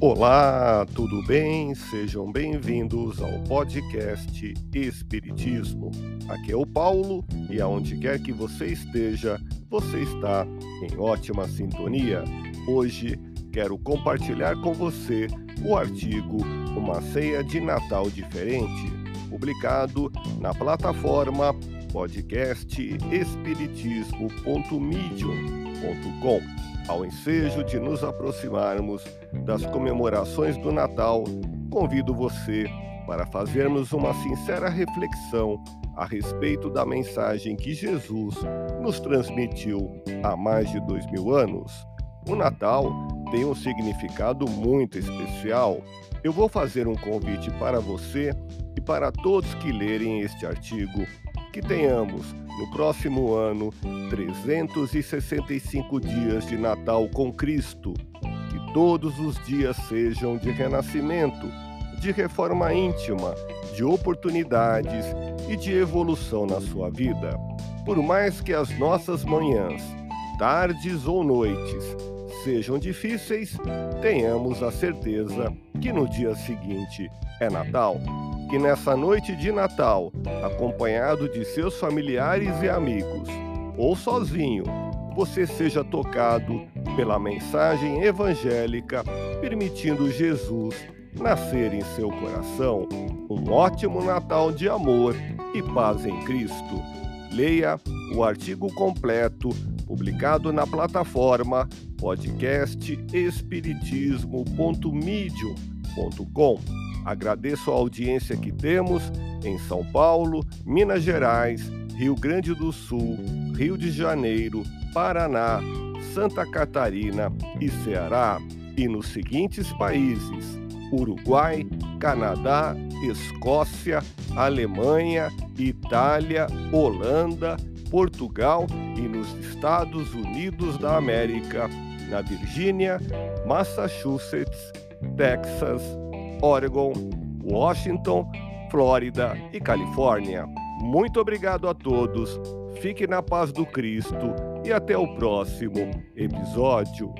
Olá, tudo bem? Sejam bem-vindos ao podcast Espiritismo. Aqui é o Paulo e aonde quer que você esteja, você está em ótima sintonia. Hoje quero compartilhar com você o artigo Uma Ceia de Natal Diferente, publicado na plataforma podcast espiritismo.medium.com ao ensejo de nos aproximarmos das comemorações do Natal, convido você para fazermos uma sincera reflexão a respeito da mensagem que Jesus nos transmitiu há mais de dois mil anos. O Natal tem um significado muito especial. Eu vou fazer um convite para você e para todos que lerem este artigo que tenhamos no próximo ano 365 dias de Natal com Cristo, que todos os dias sejam de renascimento, de reforma íntima, de oportunidades e de evolução na sua vida. Por mais que as nossas manhãs, tardes ou noites sejam difíceis, tenhamos a certeza que no dia seguinte é Natal que nessa noite de Natal, acompanhado de seus familiares e amigos, ou sozinho, você seja tocado pela mensagem evangélica, permitindo Jesus nascer em seu coração. Um ótimo Natal de amor e paz em Cristo. Leia o artigo completo publicado na plataforma podcast espiritismo.medium.com Agradeço a audiência que temos em São Paulo, Minas Gerais, Rio Grande do Sul, Rio de Janeiro, Paraná, Santa Catarina e Ceará, e nos seguintes países: Uruguai, Canadá, Escócia, Alemanha, Itália, Holanda, Portugal e nos Estados Unidos da América, na Virgínia, Massachusetts, Texas, Oregon, Washington, Flórida e Califórnia. Muito obrigado a todos, fique na paz do Cristo e até o próximo episódio.